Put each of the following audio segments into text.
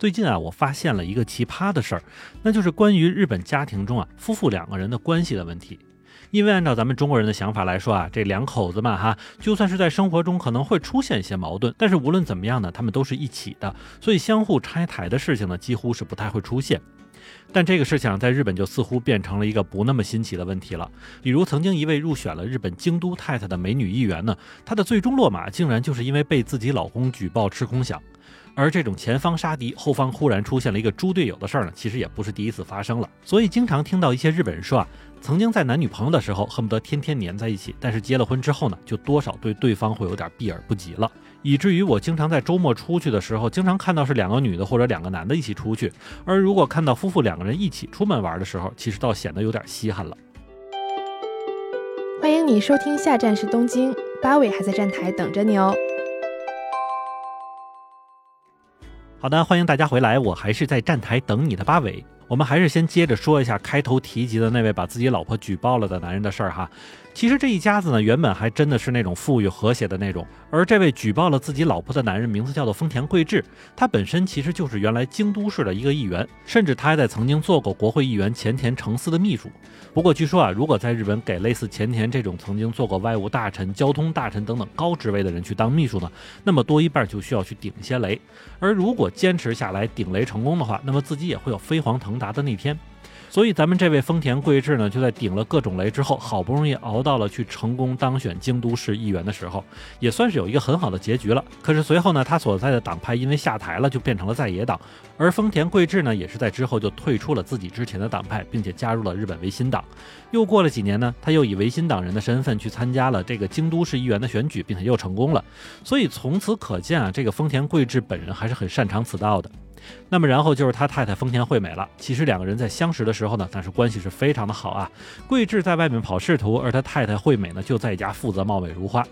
最近啊，我发现了一个奇葩的事儿，那就是关于日本家庭中啊夫妇两个人的关系的问题。因为按照咱们中国人的想法来说啊，这两口子嘛哈，就算是在生活中可能会出现一些矛盾，但是无论怎么样呢，他们都是一起的，所以相互拆台的事情呢，几乎是不太会出现。但这个事情在日本就似乎变成了一个不那么新奇的问题了。比如曾经一位入选了日本京都太太的美女议员呢，她的最终落马竟然就是因为被自己老公举报吃空饷。而这种前方杀敌，后方忽然出现了一个猪队友的事儿呢，其实也不是第一次发生了。所以经常听到一些日本人说啊，曾经在男女朋友的时候恨不得天天黏在一起，但是结了婚之后呢，就多少对对方会有点避而不及了，以至于我经常在周末出去的时候，经常看到是两个女的或者两个男的一起出去，而如果看到夫妇两个人一起出门玩的时候，其实倒显得有点稀罕了。欢迎你收听，下站是东京，八尾还在站台等着你哦。好的，欢迎大家回来，我还是在站台等你的八尾。我们还是先接着说一下开头提及的那位把自己老婆举报了的男人的事儿哈。其实这一家子呢，原本还真的是那种富裕和谐的那种。而这位举报了自己老婆的男人，名字叫做丰田贵志，他本身其实就是原来京都市的一个议员，甚至他还在曾经做过国会议员前田诚司的秘书。不过据说啊，如果在日本给类似前田这种曾经做过外务大臣、交通大臣等等高职位的人去当秘书呢，那么多一半就需要去顶一些雷。而如果坚持下来顶雷成功的话，那么自己也会有飞黄腾达的那天。所以咱们这位丰田贵志呢，就在顶了各种雷之后，好不容易熬到了去成功当选京都市议员的时候，也算是有一个很好的结局了。可是随后呢，他所在的党派因为下台了，就变成了在野党。而丰田贵志呢，也是在之后就退出了自己之前的党派，并且加入了日本维新党。又过了几年呢，他又以维新党人的身份去参加了这个京都市议员的选举，并且又成功了。所以从此可见啊，这个丰田贵志本人还是很擅长此道的。那么然后就是他太太丰田惠美了。其实两个人在相识的时候呢，但是关系是非常的好啊。桂志在外面跑仕途，而他太太惠美呢就在家负责貌美如花。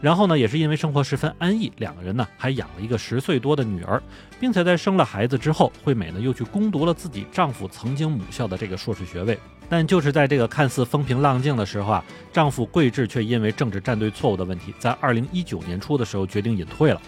然后呢，也是因为生活十分安逸，两个人呢还养了一个十岁多的女儿，并且在生了孩子之后，惠美呢又去攻读了自己丈夫曾经母校的这个硕士学位。但就是在这个看似风平浪静的时候啊，丈夫桂志却因为政治站队错误的问题，在二零一九年初的时候决定隐退了。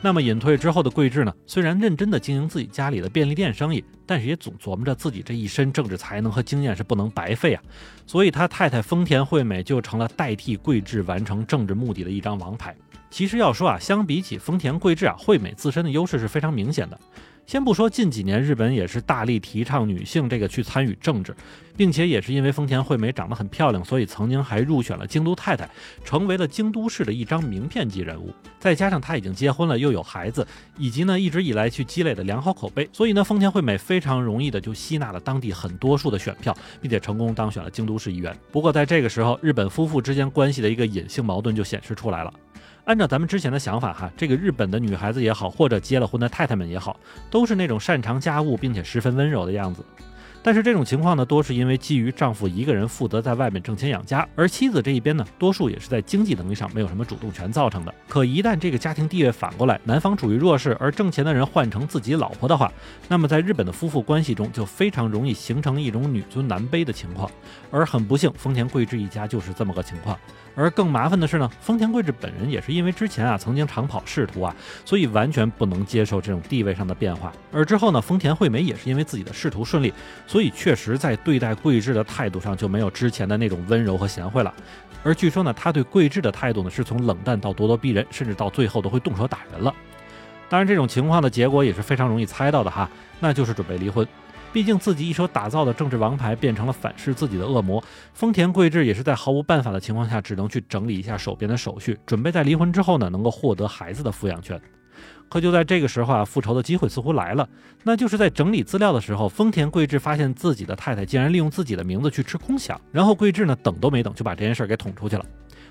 那么隐退之后的桂志呢，虽然认真的经营自己家里的便利店生意，但是也总琢磨着自己这一身政治才能和经验是不能白费啊，所以他太太丰田惠美就成了代替桂志完成政治目的的一张王牌。其实要说啊，相比起丰田桂志啊，惠美自身的优势是非常明显的。先不说近几年日本也是大力提倡女性这个去参与政治，并且也是因为丰田惠美长得很漂亮，所以曾经还入选了京都太太，成为了京都市的一张名片级人物。再加上她已经结婚了，又有孩子，以及呢一直以来去积累的良好口碑，所以呢丰田惠美非常容易的就吸纳了当地很多数的选票，并且成功当选了京都市议员。不过在这个时候，日本夫妇之间关系的一个隐性矛盾就显示出来了。按照咱们之前的想法哈，这个日本的女孩子也好，或者结了婚的太太们也好，都是那种擅长家务并且十分温柔的样子。但是这种情况呢，多是因为基于丈夫一个人负责在外面挣钱养家，而妻子这一边呢，多数也是在经济能力上没有什么主动权造成的。可一旦这个家庭地位反过来，男方处于弱势，而挣钱的人换成自己老婆的话，那么在日本的夫妇关系中就非常容易形成一种女尊男卑的情况。而很不幸，丰田贵志一家就是这么个情况。而更麻烦的是呢，丰田贵志本人也是因为之前啊曾经长跑仕途啊，所以完全不能接受这种地位上的变化。而之后呢，丰田惠美也是因为自己的仕途顺利，所以确实在对待贵志的态度上就没有之前的那种温柔和贤惠了。而据说呢，他对贵志的态度呢是从冷淡到咄咄逼人，甚至到最后都会动手打人了。当然，这种情况的结果也是非常容易猜到的哈，那就是准备离婚。毕竟自己一手打造的政治王牌变成了反噬自己的恶魔，丰田贵志也是在毫无办法的情况下，只能去整理一下手边的手续，准备在离婚之后呢，能够获得孩子的抚养权。可就在这个时候啊，复仇的机会似乎来了，那就是在整理资料的时候，丰田贵志发现自己的太太竟然利用自己的名字去吃空饷，然后贵志呢，等都没等就把这件事给捅出去了。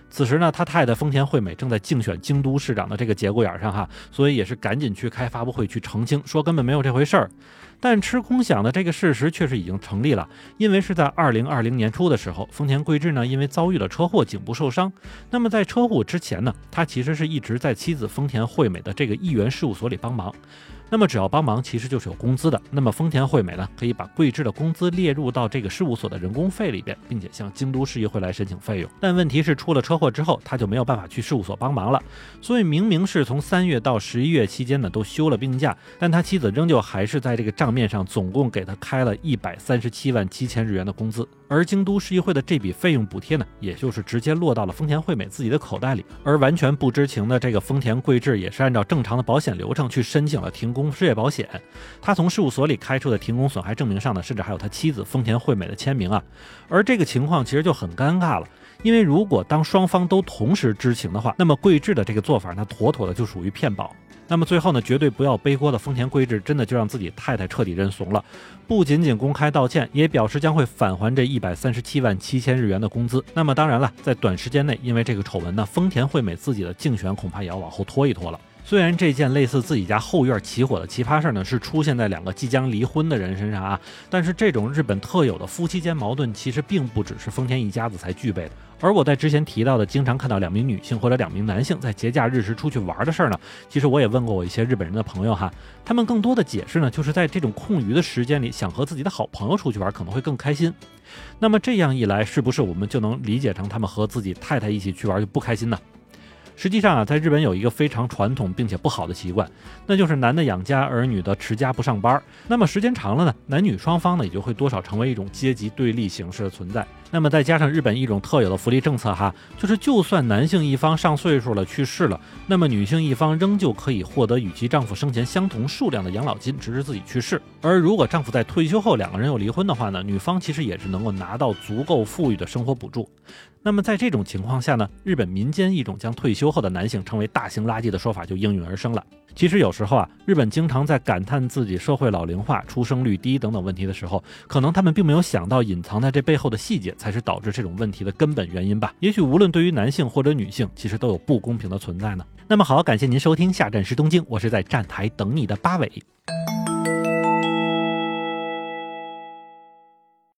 此时呢，他太太丰田惠美正在竞选京都市长的这个节骨眼上哈，所以也是赶紧去开发布会去澄清，说根本没有这回事儿。但吃空饷的这个事实确实已经成立了，因为是在二零二零年初的时候，丰田贵志呢因为遭遇了车祸，颈部受伤。那么在车祸之前呢，他其实是一直在妻子丰田惠美的这个议员事务所里帮忙。那么只要帮忙，其实就是有工资的。那么丰田惠美呢，可以把桂枝的工资列入到这个事务所的人工费里边，并且向京都市议会来申请费用。但问题是出了车祸之后，他就没有办法去事务所帮忙了。所以明明是从三月到十一月期间呢，都休了病假，但他妻子仍旧还是在这个账面上总共给他开了一百三十七万七千日元的工资。而京都市议会的这笔费用补贴呢，也就是直接落到了丰田惠美自己的口袋里。而完全不知情的这个丰田贵志，也是按照正常的保险流程去申请了停工工失业保险。他从事务所里开出的停工损害证明上呢，甚至还有他妻子丰田惠美的签名啊。而这个情况其实就很尴尬了，因为如果当双方都同时知情的话，那么贵志的这个做法，那妥妥的就属于骗保。那么最后呢，绝对不要背锅的丰田贵志真的就让自己太太彻底认怂了，不仅仅公开道歉，也表示将会返还这一百三十七万七千日元的工资。那么当然了，在短时间内，因为这个丑闻呢，丰田惠美自己的竞选恐怕也要往后拖一拖了。虽然这件类似自己家后院起火的奇葩事儿呢，是出现在两个即将离婚的人身上啊，但是这种日本特有的夫妻间矛盾，其实并不只是丰田一家子才具备的。而我在之前提到的，经常看到两名女性或者两名男性在节假日时出去玩的事儿呢，其实我也问过我一些日本人的朋友哈，他们更多的解释呢，就是在这种空余的时间里，想和自己的好朋友出去玩，可能会更开心。那么这样一来，是不是我们就能理解成他们和自己太太一起去玩就不开心呢？实际上啊，在日本有一个非常传统并且不好的习惯，那就是男的养家，儿女的持家不上班。那么时间长了呢，男女双方呢也就会多少成为一种阶级对立形式的存在。那么再加上日本一种特有的福利政策哈，就是就算男性一方上岁数了去世了，那么女性一方仍旧可以获得与其丈夫生前相同数量的养老金，直至自己去世。而如果丈夫在退休后两个人又离婚的话呢，女方其实也是能够拿到足够富裕的生活补助。那么在这种情况下呢，日本民间一种将退休后的男性称为大型垃圾的说法就应运而生了。其实有时候啊，日本经常在感叹自己社会老龄化、出生率低等等问题的时候，可能他们并没有想到隐藏在这背后的细节才是导致这种问题的根本原因吧。也许无论对于男性或者女性，其实都有不公平的存在呢。那么好，感谢您收听下站是东京，我是在站台等你的八尾。